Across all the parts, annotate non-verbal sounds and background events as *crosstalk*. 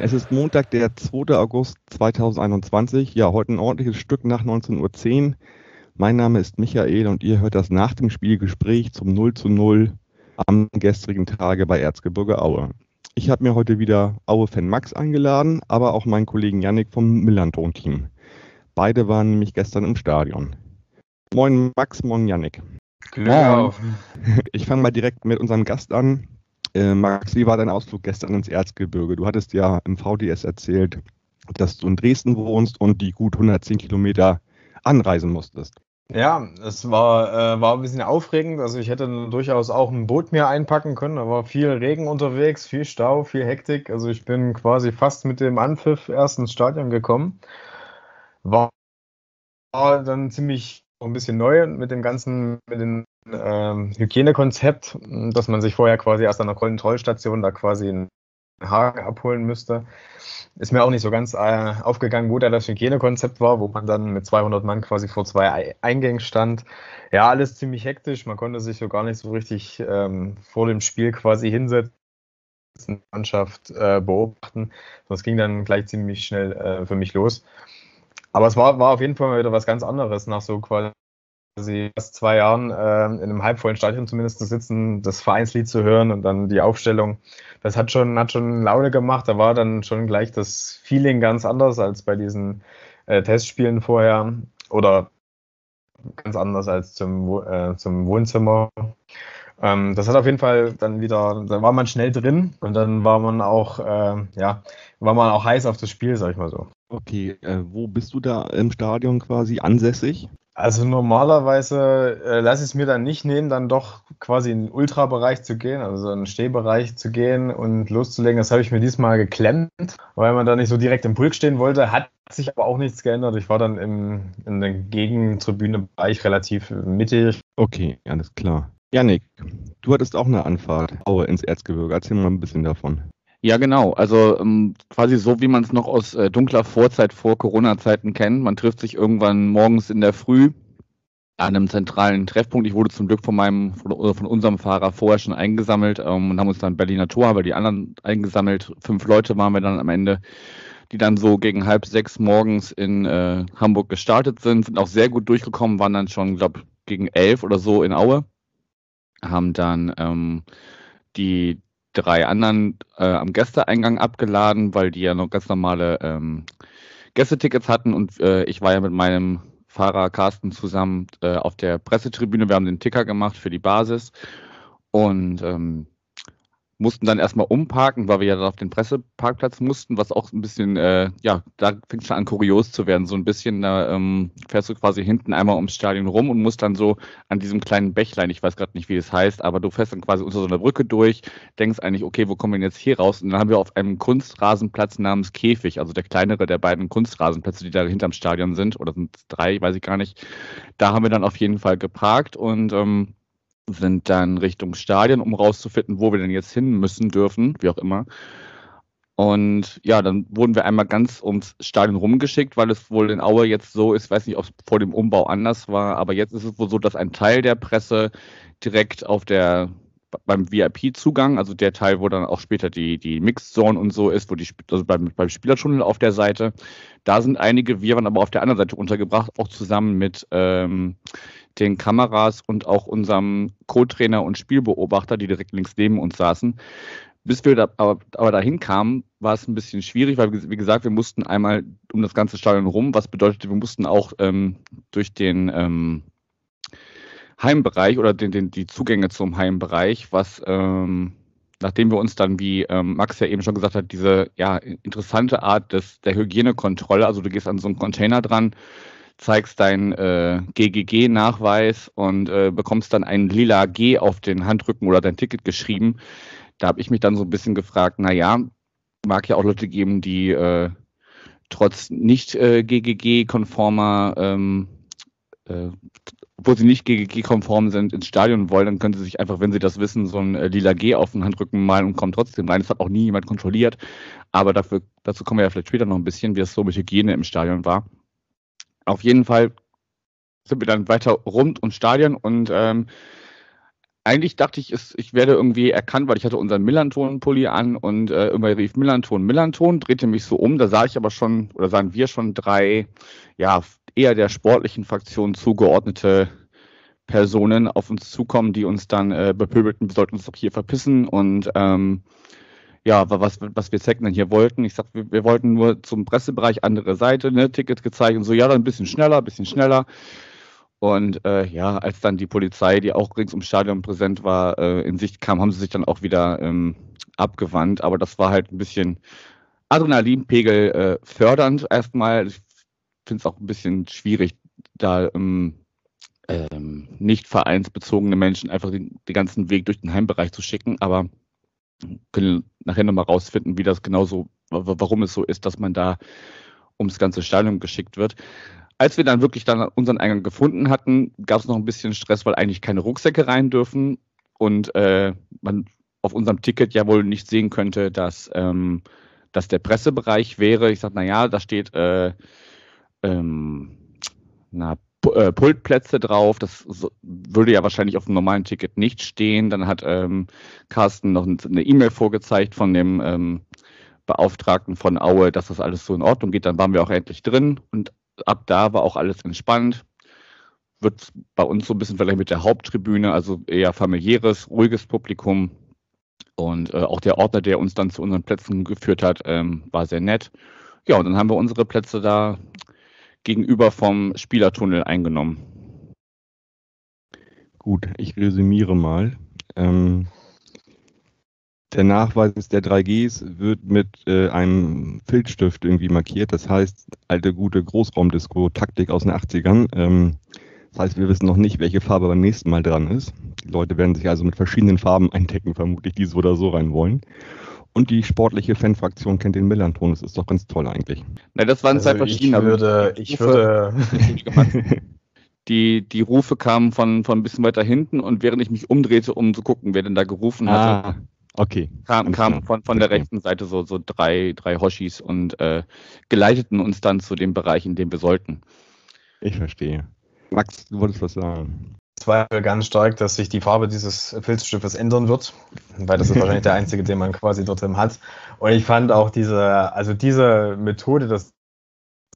es ist Montag, der 2. August 2021. Ja, heute ein ordentliches Stück nach 19.10 Uhr. Mein Name ist Michael und ihr hört das nach dem Spielgespräch zum 0 zu 0 am gestrigen Tage bei Erzgebirge Aue. Ich habe mir heute wieder Aue-Fan Max eingeladen, aber auch meinen Kollegen Yannick vom Millanton-Team. Beide waren nämlich gestern im Stadion. Moin Max, moin Yannick. Glück auf. Ich fange mal direkt mit unserem Gast an. Äh, Max, wie war dein Ausflug gestern ins Erzgebirge? Du hattest ja im VDS erzählt, dass du in Dresden wohnst und die gut 110 Kilometer anreisen musstest. Ja, es war, äh, war ein bisschen aufregend. Also ich hätte durchaus auch ein Boot mir einpacken können. War viel Regen unterwegs, viel Stau, viel Hektik. Also ich bin quasi fast mit dem Anpfiff erst ins Stadion gekommen. War, war dann ziemlich ein bisschen neu mit dem ganzen, mit dem ähm, Hygienekonzept, dass man sich vorher quasi erst an der Kontrollstation da quasi einen Haken abholen müsste. Ist mir auch nicht so ganz äh, aufgegangen, wo da das Hygienekonzept war, wo man dann mit 200 Mann quasi vor zwei Eingängen stand. Ja, alles ziemlich hektisch. Man konnte sich so gar nicht so richtig ähm, vor dem Spiel quasi hinsetzen, Mannschaft äh, beobachten. Das ging dann gleich ziemlich schnell äh, für mich los. Aber es war, war auf jeden Fall mal wieder was ganz anderes, nach so quasi fast zwei Jahren äh, in einem halbvollen Stadion zumindest zu sitzen, das Vereinslied zu hören und dann die Aufstellung. Das hat schon, hat schon Laune gemacht. Da war dann schon gleich das Feeling ganz anders als bei diesen äh, Testspielen vorher oder ganz anders als zum, äh, zum Wohnzimmer. Ähm, das hat auf jeden Fall dann wieder, da war man schnell drin und dann war man auch, äh, ja, war man auch heiß auf das Spiel, sag ich mal so. Okay, äh, wo bist du da im Stadion quasi ansässig? Also normalerweise äh, lasse ich es mir dann nicht nehmen, dann doch quasi in den Ultrabereich zu gehen, also in den Stehbereich zu gehen und loszulegen. Das habe ich mir diesmal geklemmt, weil man da nicht so direkt im Pulk stehen wollte. Hat sich aber auch nichts geändert. Ich war dann im, in der Gegentribüne-Bereich relativ mittig. Okay, alles klar. Janik, du hattest auch eine Anfahrt ins Erzgebirge. Erzähl mal ein bisschen davon. Ja, genau. Also ähm, quasi so, wie man es noch aus äh, dunkler Vorzeit vor Corona-Zeiten kennt. Man trifft sich irgendwann morgens in der Früh an einem zentralen Treffpunkt. Ich wurde zum Glück von meinem oder von unserem Fahrer vorher schon eingesammelt ähm, und haben uns dann Berliner Tor, aber die anderen eingesammelt. Fünf Leute waren wir dann am Ende, die dann so gegen halb sechs morgens in äh, Hamburg gestartet sind, sind auch sehr gut durchgekommen, waren dann schon, glaube gegen elf oder so in Aue, haben dann ähm, die drei anderen äh, am Gästeeingang abgeladen, weil die ja noch ganz normale ähm, Gästetickets hatten und äh, ich war ja mit meinem Fahrer Carsten zusammen äh, auf der Pressetribüne. Wir haben den Ticker gemacht für die Basis und ähm, mussten dann erstmal umparken, weil wir ja dann auf den Presseparkplatz mussten, was auch ein bisschen, äh, ja, da es schon an kurios zu werden. So ein bisschen, da ähm, fährst du quasi hinten einmal ums Stadion rum und musst dann so an diesem kleinen Bächlein, ich weiß gerade nicht, wie es heißt, aber du fährst dann quasi unter so einer Brücke durch, denkst eigentlich, okay, wo kommen wir denn jetzt hier raus? Und dann haben wir auf einem Kunstrasenplatz namens Käfig, also der kleinere der beiden Kunstrasenplätze, die da hinterm Stadion sind, oder sind es drei, weiß ich gar nicht. Da haben wir dann auf jeden Fall geparkt und ähm, sind dann Richtung Stadion, um rauszufinden, wo wir denn jetzt hin müssen dürfen, wie auch immer. Und ja, dann wurden wir einmal ganz ums Stadion rumgeschickt, weil es wohl in Aue jetzt so ist, weiß nicht, ob es vor dem Umbau anders war, aber jetzt ist es wohl so, dass ein Teil der Presse direkt auf der beim VIP-Zugang, also der Teil, wo dann auch später die, die Mixed Zone und so ist, wo die also beim, beim Spielertunnel auf der Seite, da sind einige, wir waren aber auf der anderen Seite untergebracht, auch zusammen mit ähm, den Kameras und auch unserem Co-Trainer und Spielbeobachter, die direkt links neben uns saßen. Bis wir da, aber, aber dahin kamen, war es ein bisschen schwierig, weil, wie gesagt, wir mussten einmal um das ganze Stadion rum, was bedeutete, wir mussten auch ähm, durch den ähm, Heimbereich oder den, den, die Zugänge zum Heimbereich, was ähm, nachdem wir uns dann, wie ähm, Max ja eben schon gesagt hat, diese ja, interessante Art des, der Hygienekontrolle, also du gehst an so einen Container dran, zeigst deinen äh, GGG-Nachweis und äh, bekommst dann ein lila G auf den Handrücken oder dein Ticket geschrieben. Da habe ich mich dann so ein bisschen gefragt, na ja, mag ja auch Leute geben, die äh, trotz nicht äh, GGG-konformer ähm, äh, obwohl sie nicht GGG-konform sind, ins Stadion wollen, dann können sie sich einfach, wenn sie das wissen, so ein äh, lila G auf den Handrücken malen und kommen trotzdem rein. Das hat auch nie jemand kontrolliert. Aber dafür, dazu kommen wir ja vielleicht später noch ein bisschen, wie es so mit Hygiene im Stadion war. Auf jeden Fall sind wir dann weiter rund ums Stadion und ähm, eigentlich dachte ich, ich werde irgendwie erkannt, weil ich hatte unseren Millanton-Pulli an und äh, immer rief Millanton, Millanton, drehte mich so um, da sah ich aber schon, oder sahen wir schon drei, ja, eher der sportlichen Fraktion zugeordnete Personen auf uns zukommen, die uns dann äh, bepöbelten, wir sollten uns doch hier verpissen und ähm, ja, was, was wir dann hier wollten. Ich sagte, wir, wir, wollten nur zum Pressebereich, andere Seite, ne, Ticket gezeigt und so, ja, dann ein bisschen schneller, ein bisschen schneller. Und äh, ja, als dann die Polizei, die auch rings ums Stadion präsent war, äh, in Sicht kam, haben sie sich dann auch wieder ähm, abgewandt. Aber das war halt ein bisschen Adrenalinpegel äh, fördernd erstmal. Ich finde es auch ein bisschen schwierig, da ähm, ähm, nicht vereinsbezogene Menschen einfach den, den, ganzen Weg durch den Heimbereich zu schicken. Aber können nachher nochmal rausfinden, wie das genauso, warum es so ist, dass man da ums ganze Stadion geschickt wird. Als wir dann wirklich dann unseren Eingang gefunden hatten, gab es noch ein bisschen Stress, weil eigentlich keine Rucksäcke rein dürfen und äh, man auf unserem Ticket ja wohl nicht sehen könnte, dass, ähm, dass der Pressebereich wäre. Ich sage, naja, da steht äh, ähm, na, äh, Pultplätze drauf. Das würde ja wahrscheinlich auf dem normalen Ticket nicht stehen. Dann hat ähm, Carsten noch eine E-Mail vorgezeigt von dem ähm, Beauftragten von Aue, dass das alles so in Ordnung geht. Dann waren wir auch endlich drin und ab da war auch alles entspannt. Wird bei uns so ein bisschen vielleicht mit der Haupttribüne, also eher familiäres, ruhiges Publikum. Und äh, auch der Ordner, der uns dann zu unseren Plätzen geführt hat, ähm, war sehr nett. Ja, und dann haben wir unsere Plätze da gegenüber vom Spielertunnel eingenommen. Gut, ich resümiere mal. Ähm, der Nachweis der 3Gs wird mit äh, einem Filzstift irgendwie markiert. Das heißt, alte gute Großraumdisco-Taktik aus den 80ern. Ähm, das heißt, wir wissen noch nicht, welche Farbe beim nächsten Mal dran ist. Die Leute werden sich also mit verschiedenen Farben eindecken, vermutlich die so oder so rein wollen. Und die sportliche Fanfraktion kennt den Millanton. Das ist doch ganz toll eigentlich. Na, das waren also zwei verschiedene. Ich würde, ich würde, *laughs* die, die Rufe kamen von, von ein bisschen weiter hinten und während ich mich umdrehte, um zu gucken, wer denn da gerufen ah. hatte, Okay. Kam, kam von, von der rechten Seite so, so drei, drei Hoshis und äh, geleiteten uns dann zu dem Bereich, in dem wir sollten. Ich verstehe. Max, du wolltest was sagen. Ich zweifle ganz stark, dass sich die Farbe dieses Filzstiftes ändern wird, weil das ist wahrscheinlich der *laughs* einzige, den man quasi dort hat. Und ich fand auch diese, also diese Methode, das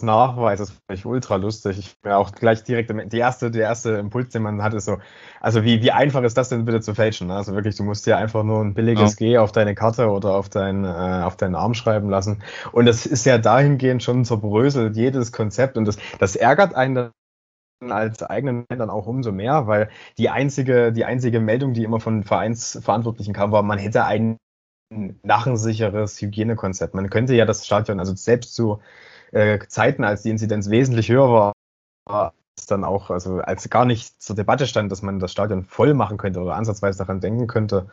Nachweis, das fand ich ultra lustig. Ich bin auch gleich direkt, die erste, der erste Impuls, den man hat, ist so, also wie, wie einfach ist das denn bitte zu fälschen? Ne? Also wirklich, du musst dir einfach nur ein billiges ja. G auf deine Karte oder auf, dein, äh, auf deinen Arm schreiben lassen. Und das ist ja dahingehend schon zerbröselt, jedes Konzept. Und das, das ärgert einen als eigenen dann auch umso mehr, weil die einzige, die einzige Meldung, die immer von Vereinsverantwortlichen kam, war, man hätte ein narrensicheres Hygienekonzept. Man könnte ja das Stadion, also selbst zu äh, Zeiten, als die Inzidenz wesentlich höher war, dann auch, also als gar nicht zur Debatte stand, dass man das Stadion voll machen könnte oder ansatzweise daran denken könnte,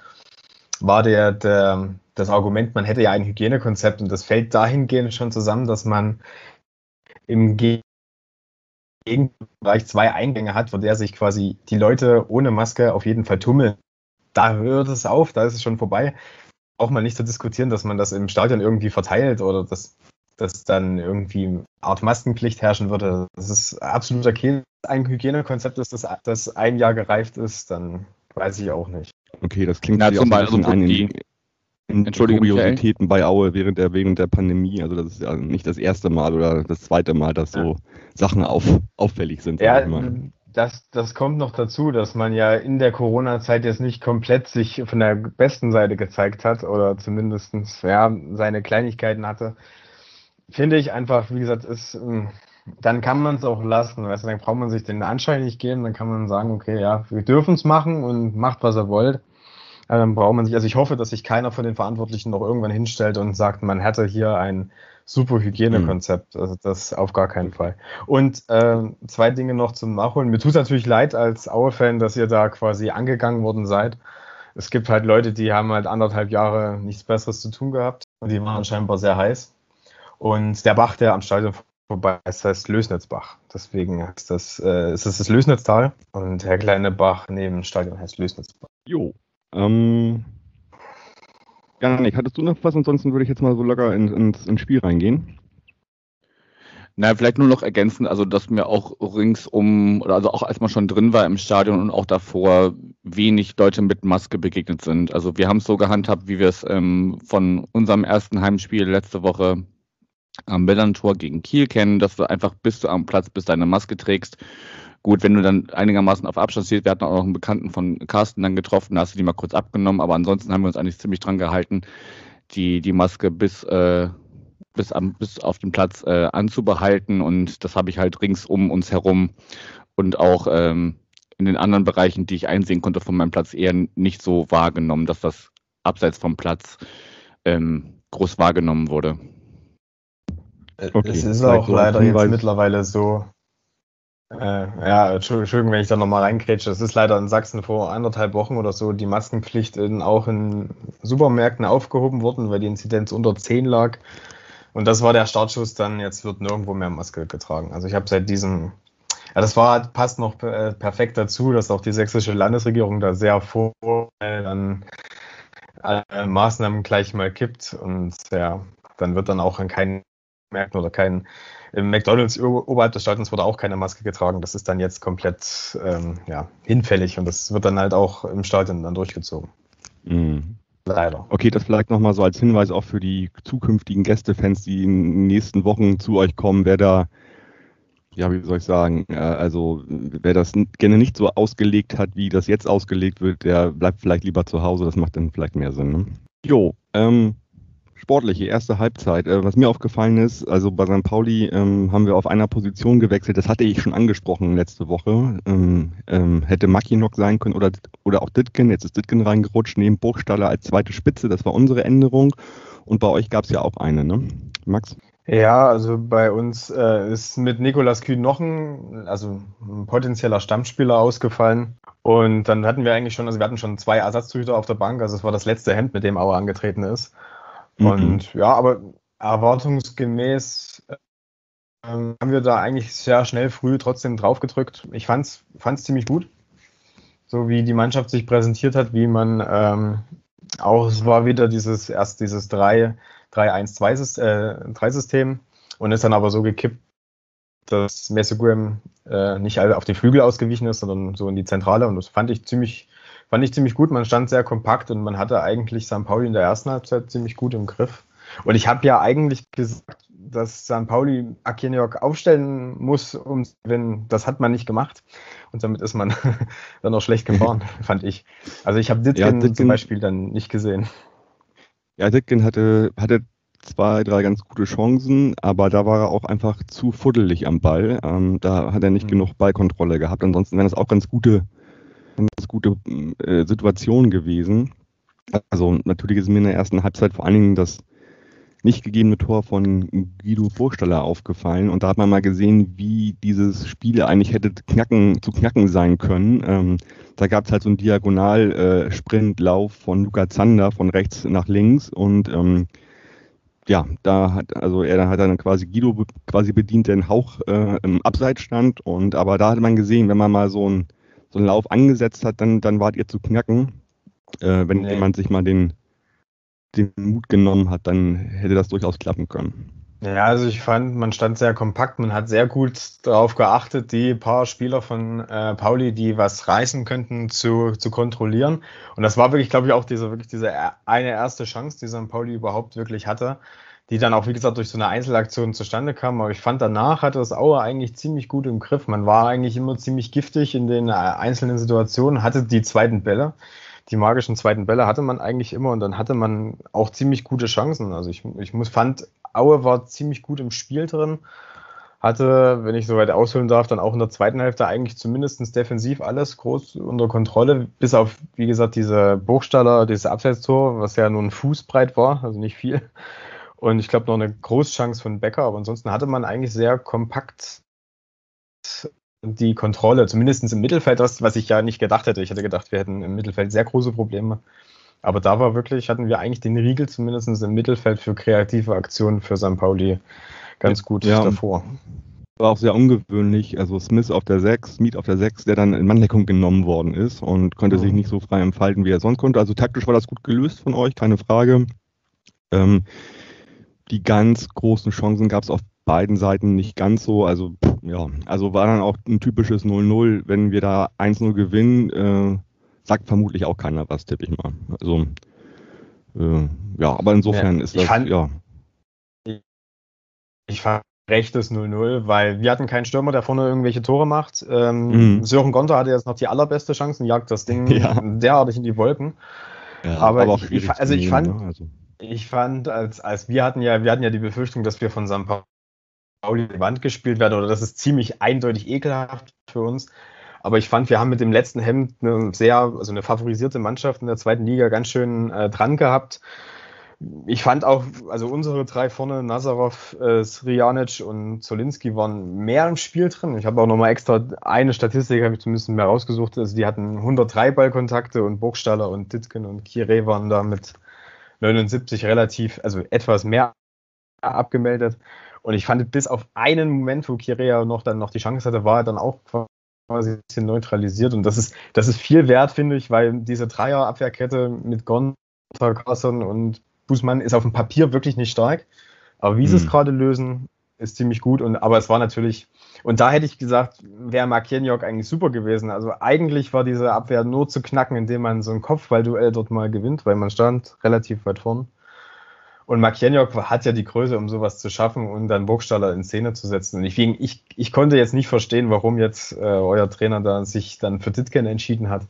war der, der das Argument, man hätte ja ein Hygienekonzept und das fällt dahingehend schon zusammen, dass man im Gegenbereich zwei Eingänge hat, vor der sich quasi die Leute ohne Maske auf jeden Fall tummeln. Da hört es auf, da ist es schon vorbei. Auch mal nicht zu diskutieren, dass man das im Stadion irgendwie verteilt oder dass dass dann irgendwie eine Art Maskenpflicht herrschen würde. Das ist absoluter Käse. Ein Hygienekonzept ist, das, das ein Jahr gereift ist, dann weiß ich auch nicht. Okay, das klingt ja, zum Beispiel so ein in, in Kuriositäten bei Aue während der, während der Pandemie. Also das ist ja nicht das erste Mal oder das zweite Mal, dass so ja. Sachen auf, auffällig sind. Ja, das, das kommt noch dazu, dass man ja in der Corona-Zeit jetzt nicht komplett sich von der besten Seite gezeigt hat oder zumindest ja, seine Kleinigkeiten hatte finde ich einfach, wie gesagt, ist, ähm, dann kann man es auch lassen. Weißt du, dann braucht man sich den Anschein nicht geben, dann kann man sagen, okay, ja, wir dürfen es machen und macht, was ihr wollt. Dann braucht man sich, also ich hoffe, dass sich keiner von den Verantwortlichen noch irgendwann hinstellt und sagt, man hätte hier ein super Hygienekonzept. Mhm. Also das auf gar keinen Fall. Und äh, zwei Dinge noch zum Nachholen. Mir tut es natürlich leid als Aue-Fan, dass ihr da quasi angegangen worden seid. Es gibt halt Leute, die haben halt anderthalb Jahre nichts Besseres zu tun gehabt und die waren scheinbar sehr heiß. Und der Bach, der am Stadion Wobei es heißt Lösnitzbach. Deswegen heißt das, äh, ist es das Lösnitztal und der kleine Bach neben dem Stadion heißt Lösnitzbach. Jo. Ähm, Janik, hattest du noch was? Ansonsten würde ich jetzt mal so locker in, ins, ins Spiel reingehen. Na, vielleicht nur noch ergänzen, also dass mir auch ringsum, also auch als man schon drin war im Stadion und auch davor wenig Leute mit Maske begegnet sind. Also wir haben es so gehandhabt, wie wir es ähm, von unserem ersten Heimspiel letzte Woche am Millantor gegen Kiel kennen, dass du einfach bis du am Platz bist, deine Maske trägst. Gut, wenn du dann einigermaßen auf Abstand stehst, wir hatten auch noch einen Bekannten von Carsten dann getroffen, da hast du die mal kurz abgenommen, aber ansonsten haben wir uns eigentlich ziemlich dran gehalten, die, die Maske bis, äh, bis, am, bis auf den Platz äh, anzubehalten und das habe ich halt rings um uns herum und auch ähm, in den anderen Bereichen, die ich einsehen konnte von meinem Platz, eher nicht so wahrgenommen, dass das abseits vom Platz ähm, groß wahrgenommen wurde. Okay. Es ist auch leider jetzt mittlerweile so, äh, ja, Entschuldigung, wenn ich da nochmal reingrätsche. Es ist leider in Sachsen vor anderthalb Wochen oder so die Maskenpflicht in, auch in Supermärkten aufgehoben worden, weil die Inzidenz unter 10 lag. Und das war der Startschuss dann, jetzt wird nirgendwo mehr Maske getragen. Also ich habe seit diesem, ja, das war, passt noch äh, perfekt dazu, dass auch die sächsische Landesregierung da sehr vor dann alle Maßnahmen gleich mal kippt und ja, dann wird dann auch an keinen Märkten oder keinen im McDonalds oberhalb des Stadions wurde auch keine Maske getragen. Das ist dann jetzt komplett ähm, ja, hinfällig und das wird dann halt auch im Stadion dann durchgezogen. Mhm. Leider. Okay, das vielleicht nochmal so als Hinweis auch für die zukünftigen Gästefans, die in den nächsten Wochen zu euch kommen, wer da, ja, wie soll ich sagen, äh, also wer das gerne nicht so ausgelegt hat, wie das jetzt ausgelegt wird, der bleibt vielleicht lieber zu Hause, das macht dann vielleicht mehr Sinn. Ne? Jo, ähm, sportliche erste Halbzeit. Äh, was mir aufgefallen ist, also bei St. Pauli ähm, haben wir auf einer Position gewechselt, das hatte ich schon angesprochen letzte Woche. Ähm, ähm, hätte Makinok sein können oder, oder auch Ditken, jetzt ist Ditken reingerutscht, neben Burgstaller als zweite Spitze, das war unsere Änderung. Und bei euch gab es ja auch eine, ne? Max? Ja, also bei uns äh, ist mit Nikolas Kühn noch ein, also ein potenzieller Stammspieler ausgefallen. Und dann hatten wir eigentlich schon, also wir hatten schon zwei Ersatztüchter auf der Bank, also es war das letzte Hemd, mit dem Auer angetreten ist. Und mhm. ja, aber erwartungsgemäß äh, haben wir da eigentlich sehr schnell früh trotzdem draufgedrückt. Ich fand's, fand's ziemlich gut. So wie die Mannschaft sich präsentiert hat, wie man ähm, auch, es war wieder dieses, erst dieses 3-1-2-System äh, und ist dann aber so gekippt, dass Messegram äh, nicht auf die Flügel ausgewichen ist, sondern so in die Zentrale und das fand ich ziemlich, fand ich ziemlich gut. Man stand sehr kompakt und man hatte eigentlich St. Pauli in der ersten Halbzeit ziemlich gut im Griff. Und ich habe ja eigentlich gesagt, dass St. Pauli Akiniok aufstellen muss, um gewinnen. Das hat man nicht gemacht. Und damit ist man *laughs* dann auch schlecht gefahren, *laughs* fand ich. Also ich habe Ditkin, ja, zum Beispiel dann nicht gesehen. Ja, Ditkin hatte, hatte zwei, drei ganz gute Chancen, aber da war er auch einfach zu fuddelig am Ball. Ähm, da hat er nicht mhm. genug Ballkontrolle gehabt. Ansonsten wären das auch ganz gute ganz gute äh, Situation gewesen. Also natürlich ist mir in der ersten Halbzeit vor allen Dingen das nicht gegebene Tor von Guido Burgstaller aufgefallen und da hat man mal gesehen, wie dieses Spiel eigentlich hätte knacken, zu knacken sein können. Ähm, da gab es halt so einen Diagonal-Sprintlauf äh, von Luca Zander von rechts nach links und ähm, ja, da hat also er hat dann quasi Guido quasi bedient, einen Hauch äh, im Abseits stand und aber da hat man gesehen, wenn man mal so ein so einen Lauf angesetzt hat, dann, dann wart ihr zu knacken. Äh, wenn nee. jemand sich mal den, den Mut genommen hat, dann hätte das durchaus klappen können. Ja, also ich fand, man stand sehr kompakt, man hat sehr gut darauf geachtet, die paar Spieler von äh, Pauli, die was reißen könnten, zu, zu kontrollieren. Und das war wirklich, glaube ich, auch diese, wirklich diese eine erste Chance, die St. Pauli überhaupt wirklich hatte die dann auch, wie gesagt, durch so eine Einzelaktion zustande kam. Aber ich fand, danach hatte das Auer eigentlich ziemlich gut im Griff. Man war eigentlich immer ziemlich giftig in den äh, einzelnen Situationen, hatte die zweiten Bälle. Die magischen zweiten Bälle hatte man eigentlich immer und dann hatte man auch ziemlich gute Chancen. Also ich, ich muss, fand, Aue war ziemlich gut im Spiel drin. Hatte, wenn ich so weit ausholen darf, dann auch in der zweiten Hälfte eigentlich zumindest defensiv alles groß unter Kontrolle, bis auf, wie gesagt, diese Buchstaller, dieses Abseitstor, was ja nur ein Fußbreit war, also nicht viel. Und ich glaube noch eine Großchance von Becker, aber ansonsten hatte man eigentlich sehr kompakt die Kontrolle, zumindest im Mittelfeld, das, was ich ja nicht gedacht hätte. Ich hätte gedacht, wir hätten im Mittelfeld sehr große Probleme. Aber da war wirklich, hatten wir eigentlich den Riegel zumindest im Mittelfeld für kreative Aktionen für St. Pauli ganz gut ja. davor. War auch sehr ungewöhnlich. Also Smith auf der 6, Smith auf der 6, der dann in Manndeckung genommen worden ist und konnte Mhm. sich nicht so frei entfalten, wie er sonst konnte. Also taktisch war das gut gelöst von euch, keine Frage. Ähm, die ganz großen Chancen gab es auf beiden Seiten nicht ganz so. Also ja, also war dann auch ein typisches 0-0. Wenn wir da 1-0 gewinnen, äh, sagt vermutlich auch keiner was, tippe ich mal. Also äh, ja, aber insofern Ja, ist das fand- ja. Ich fand rechtes 0-0, weil wir hatten keinen Stürmer, der vorne irgendwelche Tore macht. Ähm, Mhm. Sören Gonter hatte jetzt noch die allerbeste Chance und jagt das Ding *laughs* Ja. derartig in die Wolken. ja aber auch ich- ich- also ich fand- ne? also, Ich fand, als, als wir hatten ja, wir hatten ja die Befürchtung, dass wir von St. Pauli die Wand gespielt werden oder das ist ziemlich eindeutig ekelhaft für uns. Aber ich fand, wir haben mit dem letzten Hemd eine sehr, also eine favorisierte Mannschaft in der zweiten Liga ganz schön äh, dran gehabt. Ich fand auch, also unsere drei vorne, Nazarov, äh, Srijanic und Zolinski waren mehr im Spiel drin. Ich habe auch nochmal extra eine Statistik, habe ich zumindest mehr rausgesucht. Also die hatten 103 Ballkontakte und Burgstaller und Ditken und Kire waren da mit 79 relativ, also etwas mehr abgemeldet. Und ich fand, bis auf einen Moment, wo Kirea noch dann noch die Chance hatte, war er dann auch quasi ein bisschen neutralisiert. Und das ist, das ist viel wert, finde ich, weil diese Dreier-Abwehrkette mit Gonter, Carson und Bußmann ist auf dem Papier wirklich nicht stark. Aber wie sie es Mhm. gerade lösen, ist ziemlich gut. Und, aber es war natürlich, und da hätte ich gesagt, wäre Markienjok eigentlich super gewesen. Also eigentlich war diese Abwehr nur zu knacken, indem man so ein Kopfballduell dort mal gewinnt, weil man stand relativ weit vorn. Und Markienjok hat ja die Größe, um sowas zu schaffen und dann Burgstaller in Szene zu setzen. Und ich, ich, ich konnte jetzt nicht verstehen, warum jetzt äh, euer Trainer da sich dann für Ditken entschieden hat.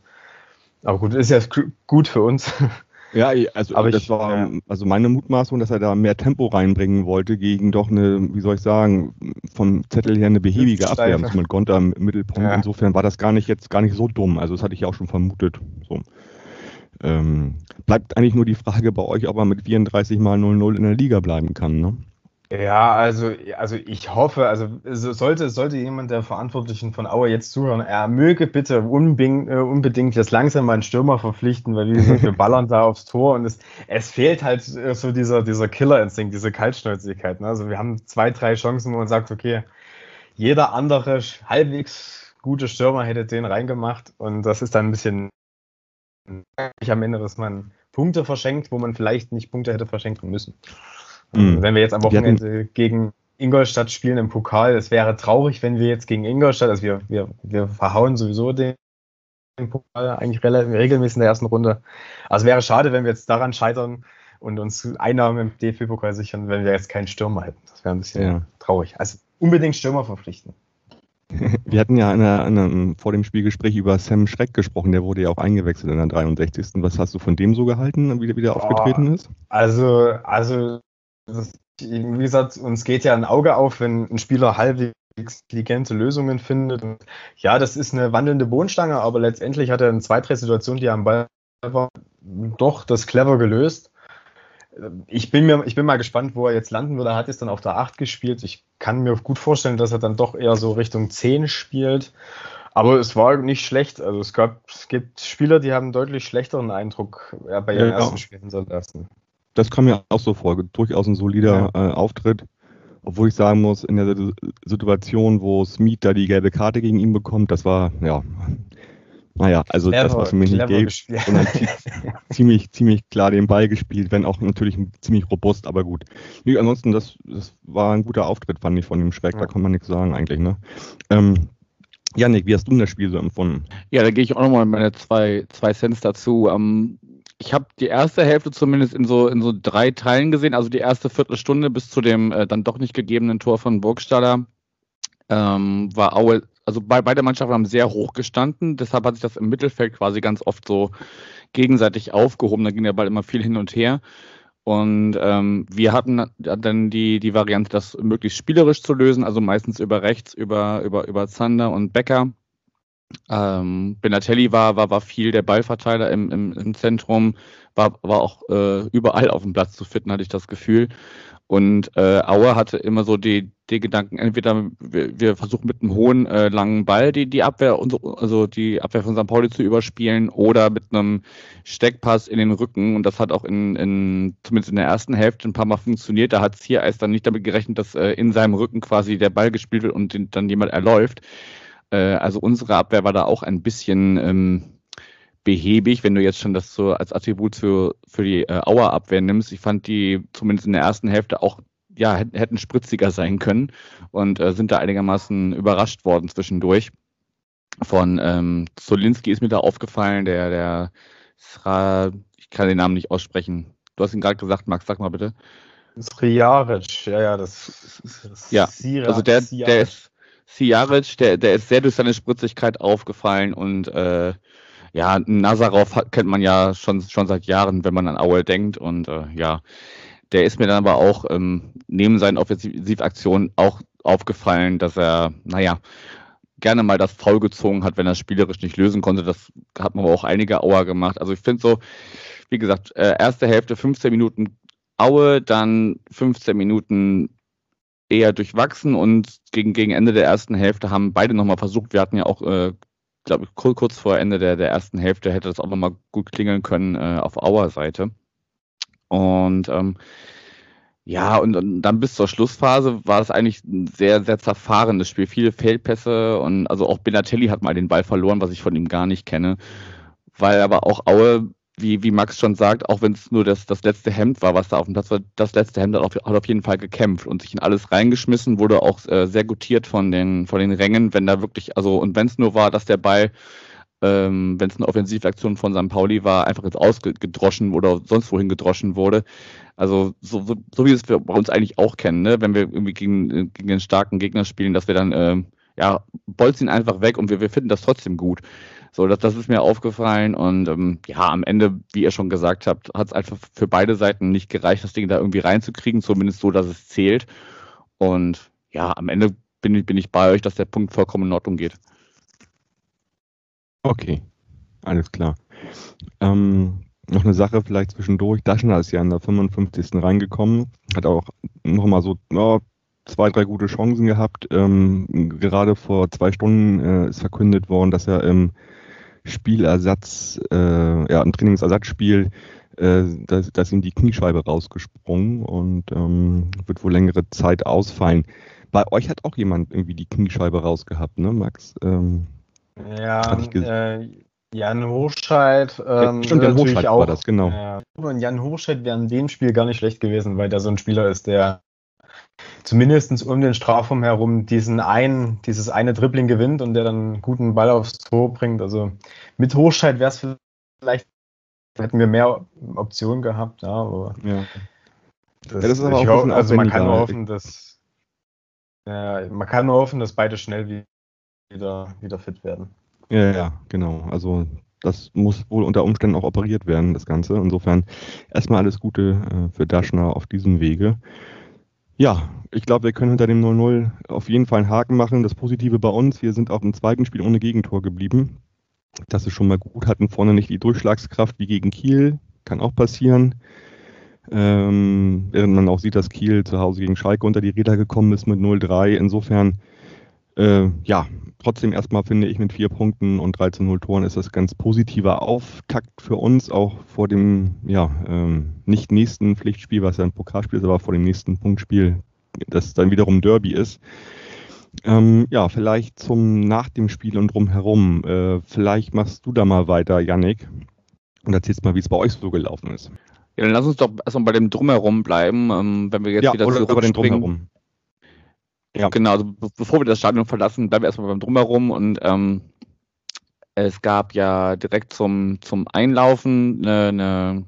Aber gut, ist ja gut für uns. *laughs* Ja, also Aber das ich- war ja. also meine Mutmaßung, dass er da mehr Tempo reinbringen wollte gegen doch eine, wie soll ich sagen, vom Zettel her eine behäbige Abwehr mit Gonter im Mittelpunkt. Ja. Insofern war das gar nicht jetzt gar nicht so dumm. Also das hatte ich ja auch schon vermutet. So. Ähm, bleibt eigentlich nur die Frage bei euch, ob er mit 34 mal 0-0 in der Liga bleiben kann. Ne? Ja, also, also ich hoffe, also so- sollte, sollte jemand der Verantwortlichen von Aue jetzt zuhören, er möge bitte unbedingt, äh, unbedingt jetzt langsam mal einen Stürmer verpflichten, weil wie gesagt, wir *laughs* ballern da aufs Tor und es, es fehlt halt äh, so dieser, dieser Killerinstinkt, diese Kaltschnäuzigkeit. Ne? Also wir haben zwei, drei Chancen, wo man sagt, okay, jeder andere halbwegs gute Stürmer hätte den reingemacht und das ist dann ein bisschen am Ende, dass man Punkte verschenkt, wo man vielleicht nicht Punkte hätte verschenken müssen. Mhm. Wenn wir jetzt am Wochenende gegen Ingolstadt spielen im Pokal, es wäre traurig, wenn wir jetzt gegen Ingolstadt, also wir, wir, wir verhauen sowieso den, Pokal eigentlich regelmäßig in der ersten Runde. Also wäre schade, wenn wir jetzt daran scheitern und uns Einnahmen im DFB-Pokal sichern, wenn wir jetzt keinen Stürmer hätten. Das wäre ein bisschen Ja. traurig. Also unbedingt Stürmer verpflichten. *laughs* Wir hatten ja in einem, vor dem Spielgespräch über Sam Schreck gesprochen, der wurde ja auch eingewechselt in der 63. Was hast du von dem so gehalten, wie der wieder aufgetreten ist? Also, also, wie gesagt, uns geht ja ein Auge auf, wenn ein Spieler halbwegs intelligente Lösungen findet. Und ja, das ist eine wandelnde Bohnenstange, aber letztendlich hat er in zwei, drei Situationen, die er am Ball war, doch das clever gelöst. Ich bin, mir, ich bin mal gespannt, wo er jetzt landen wird. Er hat jetzt dann auf der 8 gespielt. Ich kann mir gut vorstellen, dass er dann doch eher so Richtung 10 spielt. Aber es war nicht schlecht. Also es gab, es gibt Spieler, die haben einen deutlich schlechteren Eindruck bei ihren Ja. ersten Spielen hinterlassen. Das kam mir auch so vor. Durchaus ein solider äh, Auftritt. Obwohl ich sagen muss, in der Situ- Situation, wo Smith da die gelbe Karte gegen ihn bekommt, das war, ja, naja, also das war für mich nicht clever gelb, gespielt. sondern *laughs* ziemlich, ziemlich klar den Ball gespielt, wenn auch natürlich ziemlich robust, aber gut. Nee, ansonsten, das, das war ein guter Auftritt, fand ich von dem Schreck, da Ja. kann man nichts sagen eigentlich, ne? Ähm, Janik, wie hast du denn das Spiel so empfunden? Ja, da gehe ich auch nochmal meine zwei, zwei Cents dazu. Ähm, ich habe die erste Hälfte zumindest in so, in so drei Teilen gesehen, also die erste Viertelstunde bis zu dem äh, dann doch nicht gegebenen Tor von Burgstaller. Ähm, war Aue, also bei, beide Mannschaften haben sehr hoch gestanden, deshalb hat sich das im Mittelfeld quasi ganz oft so gegenseitig aufgehoben. Da ging der Ball immer viel hin und her. Und ähm, wir hatten dann die, die Variante, das möglichst spielerisch zu lösen, also meistens über rechts, über, über, über Zander und Becker. Ähm, Benatelli war, war, war viel der Ballverteiler im, im, im Zentrum, war, war auch äh, überall auf dem Platz zu finden, hatte ich das Gefühl. Und äh, Auer hatte immer so die, die Gedanken, entweder wir, wir versuchen mit einem hohen, äh, langen Ball die, die Abwehr, also die Abwehr von St. Pauli zu überspielen oder mit einem Steckpass in den Rücken. Und das hat auch in, in zumindest in der ersten Hälfte ein paar Mal funktioniert. Da hat Ziereis dann nicht damit gerechnet, dass äh, in seinem Rücken quasi der Ball gespielt wird und den, dann jemand erläuft. Äh, also unsere Abwehr war da auch ein bisschen ähm, behäbig, wenn du jetzt schon das so als Attribut für, für die äh, Auer-Abwehr nimmst. Ich fand die zumindest in der ersten Hälfte auch, ja, hätten spritziger sein können und äh, sind da einigermaßen überrascht worden zwischendurch. Von ähm, Solinski ist mir da aufgefallen, der, der Sra, ich kann den Namen nicht aussprechen. Du hast ihn gerade gesagt, Max, sag mal bitte. Sriaric, ja, ja, das, das ja, also der, der ist Sijaric, der, der ist sehr durch seine Spritzigkeit aufgefallen und äh, ja, Nazarov hat, kennt man ja schon, schon seit Jahren, wenn man an Aue denkt und äh, ja, der ist mir dann aber auch ähm, neben seinen Offensivaktionen auch aufgefallen, dass er, naja, gerne mal das Foul gezogen hat, wenn er spielerisch nicht lösen konnte. Das hat man aber auch einige Auer gemacht. Also ich finde so, wie gesagt, äh, erste Hälfte 15 Minuten Aue, dann 15 Minuten eher durchwachsen und gegen, gegen Ende der ersten Hälfte haben beide nochmal versucht. Wir hatten ja auch, äh, glaube ich, kurz vor Ende der, der ersten Hälfte hätte das auch nochmal gut klingeln können äh, auf Auer Seite. Und ähm, ja, und, und, dann bis zur Schlussphase war es eigentlich ein sehr, sehr zerfahrenes Spiel. Viele Feldpässe und also auch Benatelli hat mal den Ball verloren, was ich von ihm gar nicht kenne. Weil aber auch Aue wie, wie Max schon sagt, auch wenn es nur das, das letzte Hemd war, was da auf dem Platz war, das letzte Hemd hat auf, hat auf jeden Fall gekämpft und sich in alles reingeschmissen, wurde auch äh, sehr gutiert von den, von den Rängen, wenn da wirklich, also und wenn es nur war, dass der Ball, ähm, wenn es eine Offensivaktion von St. Pauli war, einfach jetzt ausgedroschen oder sonst wohin gedroschen wurde. Also so, so, so wie es wir bei uns eigentlich auch kennen, ne? wenn wir irgendwie gegen, gegen einen starken Gegner spielen, dass wir dann, äh, ja, bolzen ihn einfach weg und wir, wir finden das trotzdem gut. So, das, das ist mir aufgefallen und ähm, ja, am Ende, wie ihr schon gesagt habt, hat es einfach für beide Seiten nicht gereicht, das Ding da irgendwie reinzukriegen, zumindest so, dass es zählt. Und ja, am Ende bin ich, bin ich bei euch, dass der Punkt vollkommen in Ordnung geht. Okay, alles klar. Ähm, noch eine Sache vielleicht zwischendurch. Daschner ist ja in der 55. reingekommen, hat auch nochmal so oh, zwei, drei gute Chancen gehabt. Ähm, gerade vor zwei Stunden äh, ist verkündet worden, dass er im Spielersatz, äh, ja, ein Trainingsersatzspiel, äh, da, da ist ihm die Kniescheibe rausgesprungen und ähm, wird wohl längere Zeit ausfallen. Bei euch hat auch jemand irgendwie die Kniescheibe rausgehabt, ne, Max? Ähm, ja, äh, Jan Hochscheid. Ähm, Stimmt, Jan Hochscheid auch, war das, genau. Ja, und Jan Hochscheid wäre in dem Spiel gar nicht schlecht gewesen, weil der so ein Spieler ist, der zumindest um den Strafraum herum diesen einen, dieses eine Dribbling gewinnt und der dann einen guten Ball aufs Tor bringt. Also mit Hochscheid wäre es vielleicht, hätten wir mehr Optionen gehabt, ja, aber ja. Das, ja, das ist aber auch ho also man kann nur hoffen, dass ja, man kann nur hoffen, dass beide schnell wieder, wieder fit werden. Ja, ja, genau. Also das muss wohl unter Umständen auch operiert werden, das Ganze. Insofern erstmal alles Gute äh, für Daschner auf diesem Wege. Ja, ich glaube, wir können hinter dem 0-0 auf jeden Fall einen Haken machen. Das Positive bei uns, wir sind auch im zweiten Spiel ohne Gegentor geblieben. Das ist schon mal gut, hatten vorne nicht die Durchschlagskraft wie gegen Kiel, kann auch passieren. Ähm, während man auch sieht, dass Kiel zu Hause gegen Schalke unter die Räder gekommen ist mit 0-3. Insofern, äh, ja, trotzdem erstmal finde ich mit vier Punkten und 13 0 Toren ist das ganz positiver Auftakt für uns, auch vor dem ja, ähm, nicht nächsten Pflichtspiel, was ja ein Pokalspiel ist, aber vor dem nächsten Punktspiel, das dann wiederum Derby ist. Ähm, ja, vielleicht zum nach dem Spiel und drumherum. Äh, vielleicht machst du da mal weiter, Yannick, und erzählst mal, wie es bei euch so gelaufen ist. Ja, dann lass uns doch erstmal bei dem Drumherum bleiben, ähm, wenn wir jetzt ja, wieder oder, zurückspringen. Oder Drumherum. Ja. Genau, also bevor wir das Stadion verlassen, bleiben wir erstmal beim Drumherum und ähm, es gab ja direkt zum, zum Einlaufen eine, eine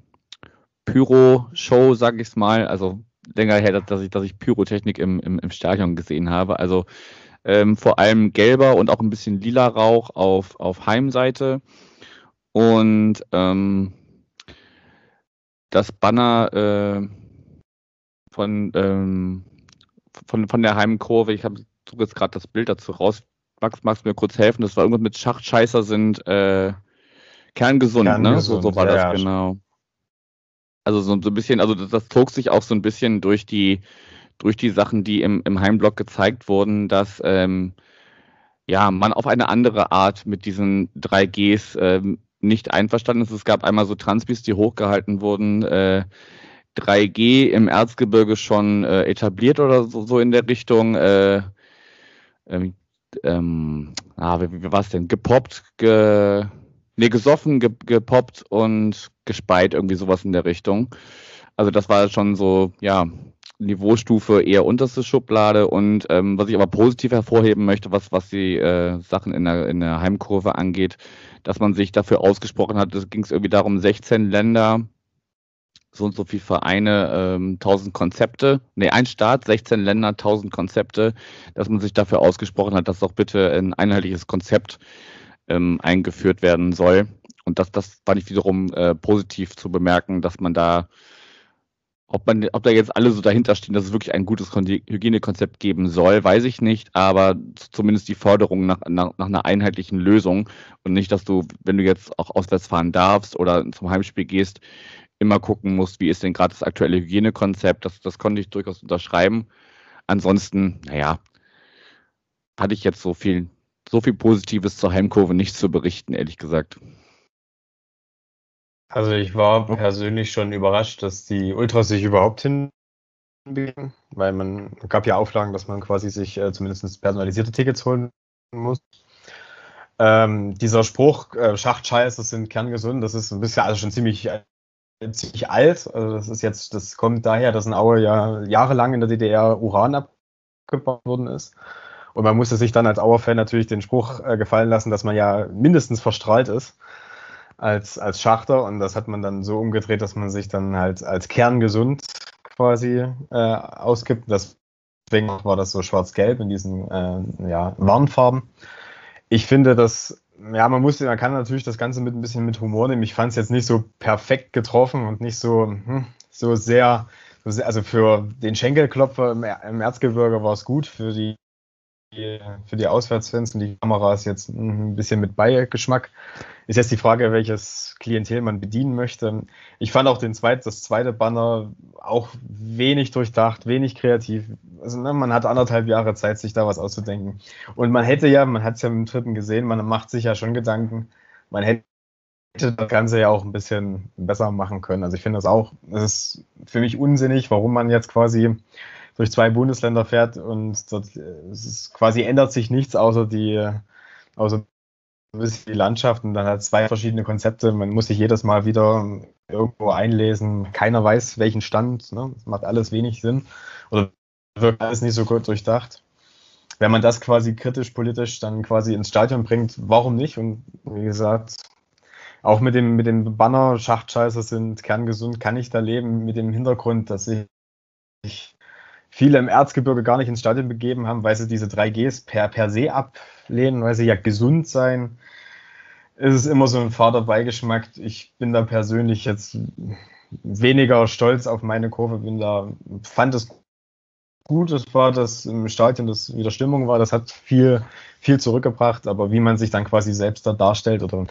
Pyro-Show, sag ich mal. Also länger her, dass ich, dass ich Pyrotechnik im, im, im Stadion gesehen habe. Also ähm, vor allem gelber und auch ein bisschen lila Rauch auf, auf Heimseite. Und ähm, das Banner äh, von ähm, von, von der Heimkurve, ich habe jetzt gerade das Bild dazu raus, Max, magst du mir kurz helfen? Das war irgendwas mit Schachtscheißer sind äh, kerngesund, kerngesund, ne? So, so war ja, das, genau. Also so, so ein bisschen, also das, das zog sich auch so ein bisschen durch die, durch die Sachen, die im, im Heimblock gezeigt wurden, dass ähm, ja, man auf eine andere Art mit diesen 3Gs ähm, nicht einverstanden ist. Es gab einmal so Transbis, die hochgehalten wurden, äh, 3G im Erzgebirge schon äh, etabliert oder so, so, in der Richtung. Äh, ähm, ähm, ah, wie, wie war es denn? Gepoppt, ge, nee, gesoffen, ge, gepoppt und gespeit, irgendwie sowas in der Richtung. Also das war schon so, ja, Niveaustufe eher unterste Schublade und ähm, was ich aber positiv hervorheben möchte, was, was die äh, Sachen in der, in der Heimkurve angeht, dass man sich dafür ausgesprochen hat, es ging es irgendwie darum, 16 Länder, so und so viele Vereine, ähm, 1000 Konzepte, nee, ein Staat, 16 Länder, 1000 Konzepte, dass man sich dafür ausgesprochen hat, dass doch bitte ein einheitliches Konzept ähm, eingeführt werden soll. Und das, das fand ich wiederum äh, positiv zu bemerken, dass man da ob, man, ob da jetzt alle so dahinter stehen, dass es wirklich ein gutes Hygienekonzept geben soll, weiß ich nicht, aber zumindest die Forderung nach, nach, nach, einer einheitlichen Lösung und nicht, dass du, wenn du jetzt auch auswärts fahren darfst oder zum Heimspiel gehst, immer gucken musst, wie ist denn gerade das aktuelle Hygienekonzept. Das, das konnte ich durchaus unterschreiben. Ansonsten, naja, hatte ich jetzt so viel, so viel Positives zur Heimkurve nicht zu berichten, ehrlich gesagt. Also ich war persönlich schon überrascht, dass die Ultras sich überhaupt hinbegeben, weil man gab ja Auflagen, dass man quasi sich äh, zumindest personalisierte Tickets holen muss. Ähm, dieser Spruch, äh, Schachtscheiße sind kerngesund, das ist ein bisschen also schon ziemlich, äh, ziemlich alt. Also das ist jetzt, das kommt daher, dass in Aue ja jahrelang in der DDR Uran abgebaut worden ist. Und man musste sich dann als Auer-Fan natürlich den Spruch äh, gefallen lassen, dass man ja mindestens verstrahlt ist als, als Schachter und das hat man dann so umgedreht, dass man sich dann halt als kerngesund quasi äh, ausgibt. Deswegen war das so schwarz-gelb in diesen äh, ja, Warnfarben. Ich finde, dass, ja, man muss, man kann natürlich das Ganze mit ein bisschen mit Humor nehmen. Ich fand es jetzt nicht so perfekt getroffen und nicht so, hm, so sehr, also für den Schenkelklopfer im, im Erzgebirge war es gut, für die für die Auswärtsfans und die Kameras jetzt ein bisschen mit Beigeschmack. Ist jetzt die Frage, welches Klientel man bedienen möchte. Ich fand auch den zweit, das zweite Banner auch wenig durchdacht, wenig kreativ. Also ne, man hat anderthalb Jahre Zeit, sich da was auszudenken. Und man hätte ja, man hat es ja im dritten gesehen, man macht sich ja schon Gedanken. Man hätte das Ganze ja auch ein bisschen besser machen können. Also ich finde das auch, es ist für mich unsinnig, warum man jetzt quasi durch zwei Bundesländer fährt und dort es ist, quasi ändert sich nichts außer die, außer die Landschaft und dann hat zwei verschiedene Konzepte. Man muss sich jedes Mal wieder irgendwo einlesen. Keiner weiß, welchen Stand. Ne? Das macht alles wenig Sinn oder wirkt alles nicht so gut durchdacht. Wenn man das quasi kritisch politisch dann quasi ins Stadion bringt, warum nicht? Und wie gesagt, auch mit dem, mit dem Banner Schachtscheißer sind kerngesund, kann ich da leben, mit dem Hintergrund, dass ich viele im Erzgebirge gar nicht ins Stadion begeben haben, weil sie diese 3Gs per, per se ablehnen, weil sie ja gesund sein. Es ist immer so ein fader Beigeschmack. Ich bin da persönlich jetzt weniger stolz auf meine Kurve, bin da, fand es gut, es war, dass im Stadion das wieder Stimmung war, das hat viel, viel zurückgebracht, aber wie man sich dann quasi selbst da darstellt oder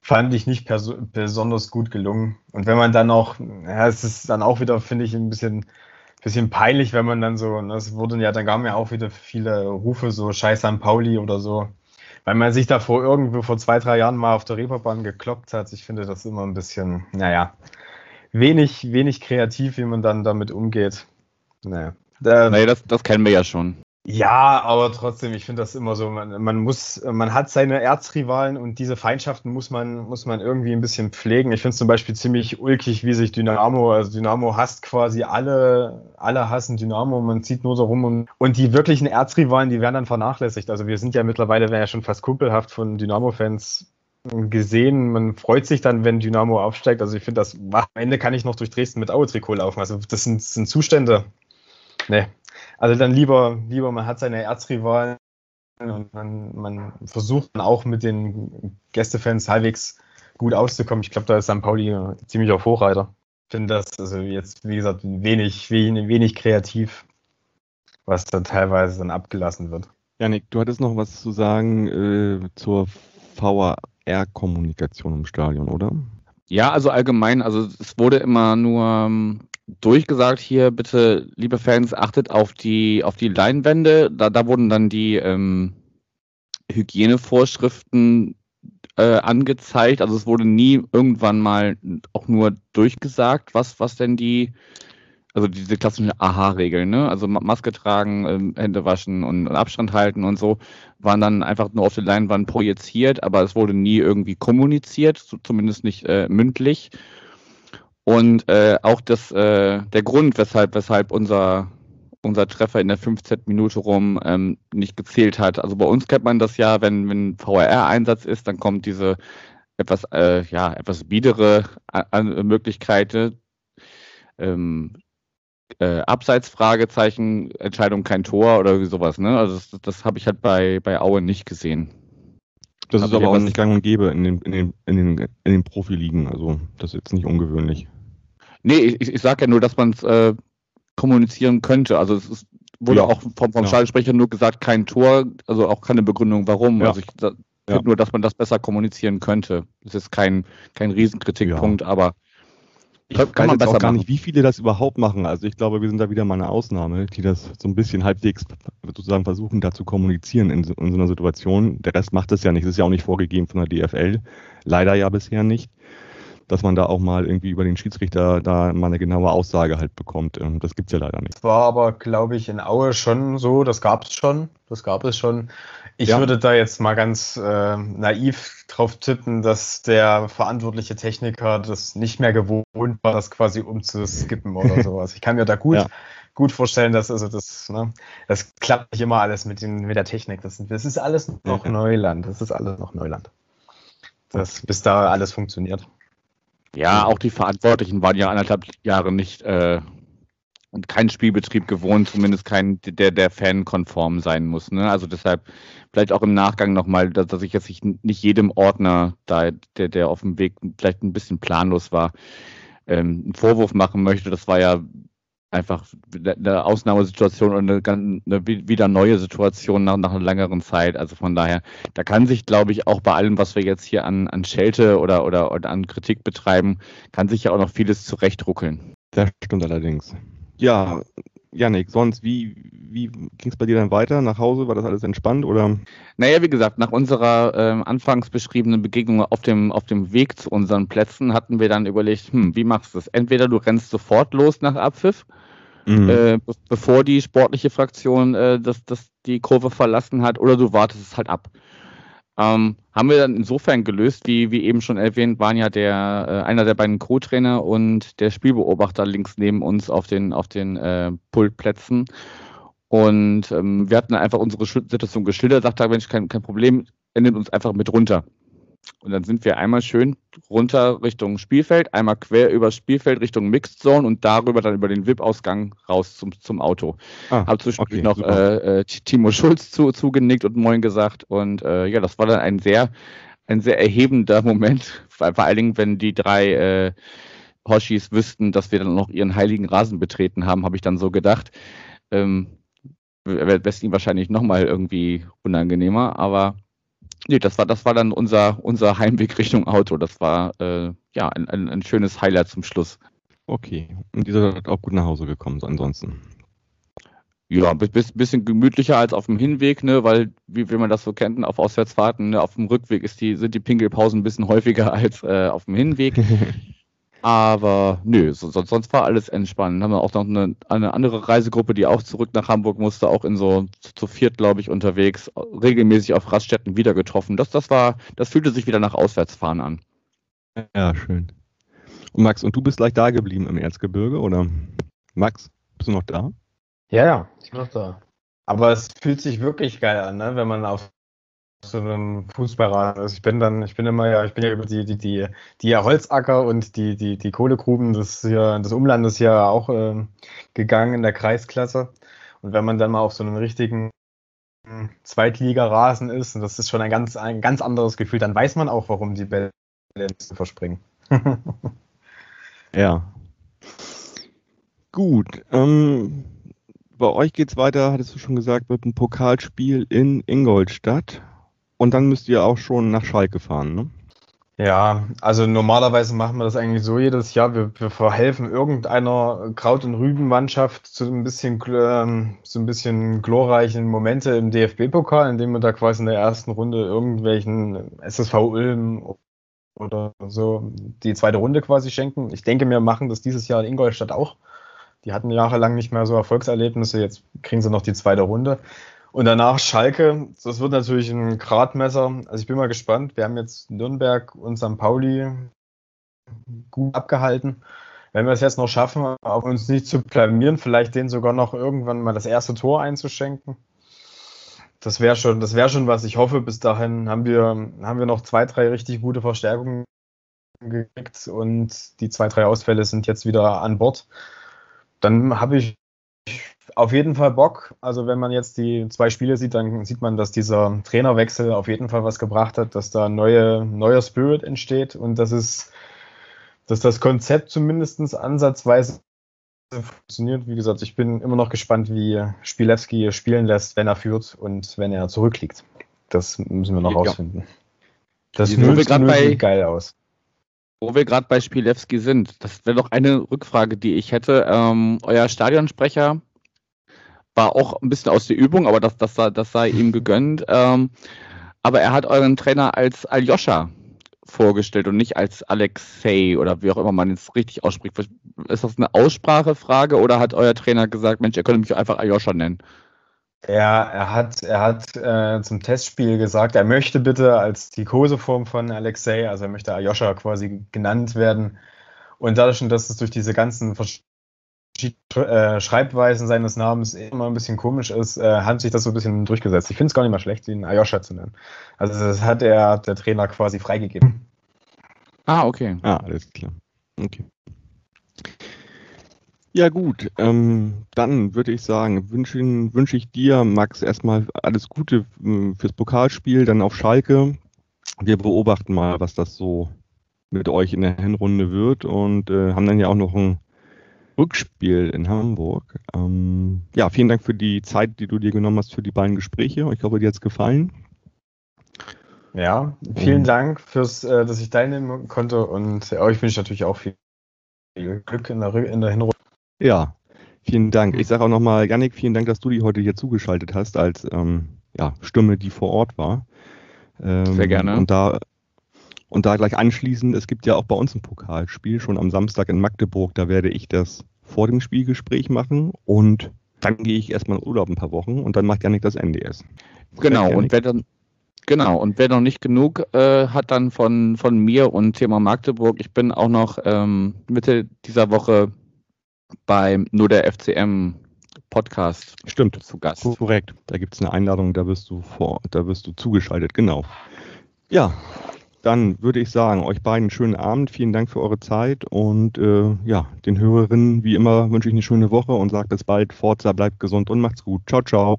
fand ich nicht besonders gut gelungen. Und wenn man dann auch, ja, es ist dann auch wieder, finde ich, ein bisschen bisschen peinlich, wenn man dann so, das ne, wurden ja, dann gaben ja auch wieder viele Rufe, so Scheiß an Pauli oder so. Weil man sich da vor irgendwo vor zwei, drei Jahren mal auf der Reeperbahn gekloppt hat. Ich finde das immer ein bisschen, naja, wenig, wenig kreativ, wie man dann damit umgeht. Naja. naja, das, das kennen wir ja schon. Ja, aber trotzdem, ich finde das immer so, man, man muss, man hat seine Erzrivalen und diese Feindschaften muss man, muss man irgendwie ein bisschen pflegen. Ich finde es zum Beispiel ziemlich ulkig, wie sich Dynamo, also Dynamo hasst quasi alle, alle hassen Dynamo, man zieht nur so rum und, und die wirklichen Erzrivalen, die werden dann vernachlässigt. Also wir sind ja mittlerweile, wäre ja schon fast kumpelhaft von Dynamo-Fans gesehen. Man freut sich dann, wenn Dynamo aufsteigt. Also ich finde das, am Ende kann ich noch durch Dresden mit Aue-Trikot laufen. Also das sind, sind Zustände. Nee, also dann lieber, lieber man hat seine Erzrivalen und man, man versucht dann auch mit den Gästefans halbwegs gut auszukommen. Ich glaube, da ist St. Pauli ziemlich auf Hochreiter. Ich finde das also jetzt, wie gesagt, wenig, wenig, wenig kreativ, was da teilweise dann abgelassen wird. Janik, du hattest noch was zu sagen äh, zur VR-Kommunikation im Stadion, oder? Ja, also allgemein, also es wurde immer nur ähm, durchgesagt hier, bitte, liebe Fans, achtet auf die, auf die Leinwände. Da, da wurden dann die ähm, Hygienevorschriften äh, angezeigt. Also es wurde nie irgendwann mal auch nur durchgesagt, was, was denn die, also diese klassischen Aha-Regeln, ne? Also Maske tragen, ähm, Hände waschen und, und, Abstand halten und so, waren dann einfach nur auf der Leinwand projiziert, aber es wurde nie irgendwie kommuniziert, zumindest nicht äh, mündlich. Und äh, auch das, äh, der Grund, weshalb, weshalb unser, unser Treffer in der 15. Minute rum ähm, nicht gezählt hat. Also bei uns kennt man das ja, wenn, wenn VRR-Einsatz ist, dann kommt diese etwas, äh, ja, etwas biedere Möglichkeit, ähm, äh, Abseits Fragezeichen, Entscheidung kein Tor oder sowas, ne? Also das, das habe ich halt bei, bei Aue nicht gesehen. Das ist aber auch nicht gang und gäbe in den, in den, in den, in den Profiligen, also das ist jetzt nicht ungewöhnlich. Nee, ich, ich sage ja nur, dass man es äh, kommunizieren könnte. Also es ist, wurde ja. auch vom, vom ja. Stadionsprecher nur gesagt, kein Tor, also auch keine Begründung, warum. Ja. Also ich da, nur, dass man das besser kommunizieren könnte. Das ist kein, kein Riesenkritikpunkt, aber ich kann, kann man besser auch gar machen. nicht, wie viele das überhaupt machen. Also ich glaube, wir sind da wieder mal eine Ausnahme, die das so ein bisschen halbwegs sozusagen versuchen, da zu kommunizieren in, in so einer Situation. Der Rest macht das ja nicht. Das ist ja auch nicht vorgegeben von der DFL. Leider ja bisher nicht dass man da auch mal irgendwie über den Schiedsrichter da mal eine genaue Aussage halt bekommt. Ähm, das gibt es ja leider nicht. Das war aber, glaube ich, in Aue schon so, das gab es schon. Das gab es schon. Ich ja. würde da jetzt mal ganz äh, naiv drauf tippen, dass der verantwortliche Techniker das nicht mehr gewohnt war, das quasi umzuskippen oder *laughs* sowas. Ich kann mir da gut, ja. gut vorstellen, dass also das, ne, das klappt nicht immer alles mit, den, mit der Technik. Das, das ist alles noch ja. Neuland. Das ist alles noch Neuland. Das, bis da alles funktioniert. Ja, auch die Verantwortlichen waren ja anderthalb Jahre nicht äh, und kein Spielbetrieb gewohnt, zumindest kein, der, der fankonform sein muss. Ne? Also deshalb vielleicht auch im Nachgang nochmal, dass, dass ich jetzt nicht jedem Ordner, da, der, der auf dem Weg vielleicht ein bisschen planlos war, ähm, einen Vorwurf machen möchte. Das war ja einfach eine Ausnahmesituation und eine, eine wieder neue Situation nach, nach einer längeren Zeit. Also von daher, da kann sich, glaube ich, auch bei allem, was wir jetzt hier an, an Schelte oder, oder, oder an Kritik betreiben, kann sich ja auch noch vieles zurechtruckeln. Das stimmt allerdings. Ja, Janik, sonst, wie, wie ging es bei dir dann weiter? Nach Hause? War das alles entspannt? Oder? Naja, wie gesagt, nach unserer äh, anfangs beschriebenen Begegnung auf dem, auf dem Weg zu unseren Plätzen hatten wir dann überlegt, hm, wie machst du das? Entweder du rennst sofort los nach Abpfiff, mhm. äh, bevor die sportliche Fraktion äh, das, das die Kurve verlassen hat, oder du wartest es halt ab. Ähm, haben wir dann insofern gelöst, wie, wie eben schon erwähnt, waren ja der, äh, einer der beiden Co-Trainer und der Spielbeobachter links neben uns auf den, auf den äh, Pultplätzen. Und ähm, wir hatten einfach unsere Situation geschildert, sagte, Mensch, kein, kein Problem, er nimmt uns einfach mit runter. Und dann sind wir einmal schön runter Richtung Spielfeld, einmal quer übers Spielfeld Richtung Mixed Zone und darüber dann über den VIP-Ausgang raus zum, zum Auto. Ah, Habe zwischendurch okay, noch äh, äh, Timo Schulz zu, zugenickt und Moin gesagt. Und äh, ja, das war dann ein sehr, ein sehr erhebender Moment, vor allen Dingen, wenn die drei äh, Hoshis wüssten, dass wir dann noch ihren heiligen Rasen betreten haben, habe ich dann so gedacht. Ähm, Wäre es ihnen wahrscheinlich nochmal irgendwie unangenehmer, aber Nee, das war, das war dann unser, unser Heimweg Richtung Auto. Das war äh, ja ein, ein, ein, schönes Highlight zum Schluss. Okay. Und dieser hat auch gut nach Hause gekommen, so ansonsten. Ja, ein bisschen gemütlicher als auf dem Hinweg, ne, weil, wie, wie man das so kennt, auf Auswärtsfahrten, ne, auf dem Rückweg ist die, sind die Pinkelpausen ein bisschen häufiger *laughs* als äh, auf dem Hinweg. *laughs* Aber nö, so, sonst war alles entspannt. Haben wir auch noch eine, eine, andere Reisegruppe, die auch zurück nach Hamburg musste, auch in so zu, zu viert, glaube ich, unterwegs, regelmäßig auf Raststätten wieder getroffen. Das, das war, das fühlte sich wieder nach Auswärtsfahren an. Ja, schön. Und Max, und du bist gleich da geblieben im Erzgebirge, oder? Max, bist du noch da? Ja, ja, ich bin noch da. Aber es fühlt sich wirklich geil an, ne? wenn man auf so einem Fußballrad. Also ich bin dann, ich bin immer ja, ich bin ja über die, die, die, die Holzacker und die, die, die Kohlegruben des, hier, des Umlandes hier auch äh, gegangen in der Kreisklasse. Und wenn man dann mal auf so einem richtigen Zweitliga-Rasen ist, und das ist schon ein ganz, ein ganz anderes Gefühl, dann weiß man auch, warum die Bälle verspringen. *laughs* ja. Gut. Ähm, bei euch geht es weiter, hattest du schon gesagt, mit einem Pokalspiel in Ingolstadt. Und dann müsst ihr auch schon nach Schalke fahren, ne? Ja, also normalerweise machen wir das eigentlich so jedes Jahr. Wir, wir verhelfen irgendeiner Kraut- und Rübenmannschaft zu ein bisschen, ähm, so ein bisschen glorreichen Momente im DFB-Pokal, indem wir da quasi in der ersten Runde irgendwelchen SSV Ulm oder so die zweite Runde quasi schenken. Ich denke, wir machen das dieses Jahr in Ingolstadt auch. Die hatten jahrelang nicht mehr so Erfolgserlebnisse, jetzt kriegen sie noch die zweite Runde. Und danach Schalke, das wird natürlich ein Gradmesser. Also ich bin mal gespannt. Wir haben jetzt Nürnberg und St. Pauli gut abgehalten. Wenn wir es jetzt noch schaffen, auf uns nicht zu blamieren, vielleicht denen sogar noch irgendwann mal das erste Tor einzuschenken. Das wäre schon, das wäre schon was. Ich hoffe, bis dahin haben wir, haben wir noch zwei, drei richtig gute Verstärkungen gekriegt und die zwei, drei Ausfälle sind jetzt wieder an Bord. Dann habe ich auf jeden Fall Bock. Also wenn man jetzt die zwei Spiele sieht, dann sieht man, dass dieser Trainerwechsel auf jeden Fall was gebracht hat, dass da neue, neuer Spirit entsteht und dass es, dass das Konzept zumindest ansatzweise funktioniert. Wie gesagt, ich bin immer noch gespannt, wie Spielewski spielen lässt, wenn er führt und wenn er zurückliegt. Das müssen wir noch ja. rausfinden. Das sieht geil aus. Wo wir gerade bei Spielewski sind, das wäre doch eine Rückfrage, die ich hätte. Ähm, euer Stadionsprecher war auch ein bisschen aus der Übung, aber das, das, sei, das sei ihm *laughs* gegönnt. Ähm, aber er hat euren Trainer als Aljoscha vorgestellt und nicht als Alexei oder wie auch immer man es richtig ausspricht. Ist das eine Aussprachefrage oder hat euer Trainer gesagt, Mensch, ihr könnt mich einfach Aljoscha nennen? Ja, er hat, er hat äh, zum Testspiel gesagt, er möchte bitte als die Koseform von Alexei, also er möchte Aljoscha quasi genannt werden. Und dadurch, dass es durch diese ganzen äh, Schreibweisen seines Namens immer ein bisschen komisch ist, äh, hat sich das so ein bisschen durchgesetzt. Ich finde es gar nicht mal schlecht, ihn Ayosha zu nennen. Also das hat er, der Trainer quasi freigegeben. Ah, okay. Ah, alles klar. Okay. Ja gut, ähm, dann würde ich sagen, wünsche wünsch ich dir, Max, erstmal alles Gute äh, fürs Pokalspiel, dann auf Schalke. Wir beobachten mal, was das so mit euch in der Hinrunde wird und äh, haben dann ja auch noch ein Rückspiel in Hamburg. Ähm, ja, vielen Dank für die Zeit, die du dir genommen hast für die beiden Gespräche. Ich hoffe, dir hat es gefallen. Ja, vielen Dank fürs, äh, dass ich teilnehmen konnte und äh, euch wünsche ich natürlich auch viel Glück in der, in der Hinrunde. Ja, vielen Dank. Ich sage auch nochmal, Yannick, vielen Dank, dass du die heute hier zugeschaltet hast als ähm, ja, Stimme, die vor Ort war. Ähm, Sehr gerne. Und da und da gleich anschließend, es gibt ja auch bei uns ein Pokalspiel, schon am Samstag in Magdeburg, da werde ich das vor dem Spielgespräch machen und dann gehe ich erstmal in Urlaub ein paar Wochen und dann macht Janik das NDS. Genau, und wer dann, genau, und wer noch nicht genug äh, hat dann von, von mir und Thema Magdeburg, ich bin auch noch ähm, Mitte dieser Woche beim Nur der FCM Podcast Stimmt, zu Gast. Korrekt. Da gibt es eine Einladung, da wirst du vor, da wirst du zugeschaltet, genau. Ja, dann würde ich sagen, euch beiden einen schönen Abend. Vielen Dank für eure Zeit und äh, ja, den Hörerinnen wie immer wünsche ich eine schöne Woche und sage bis bald. Forza, bleibt gesund und macht's gut. Ciao, ciao.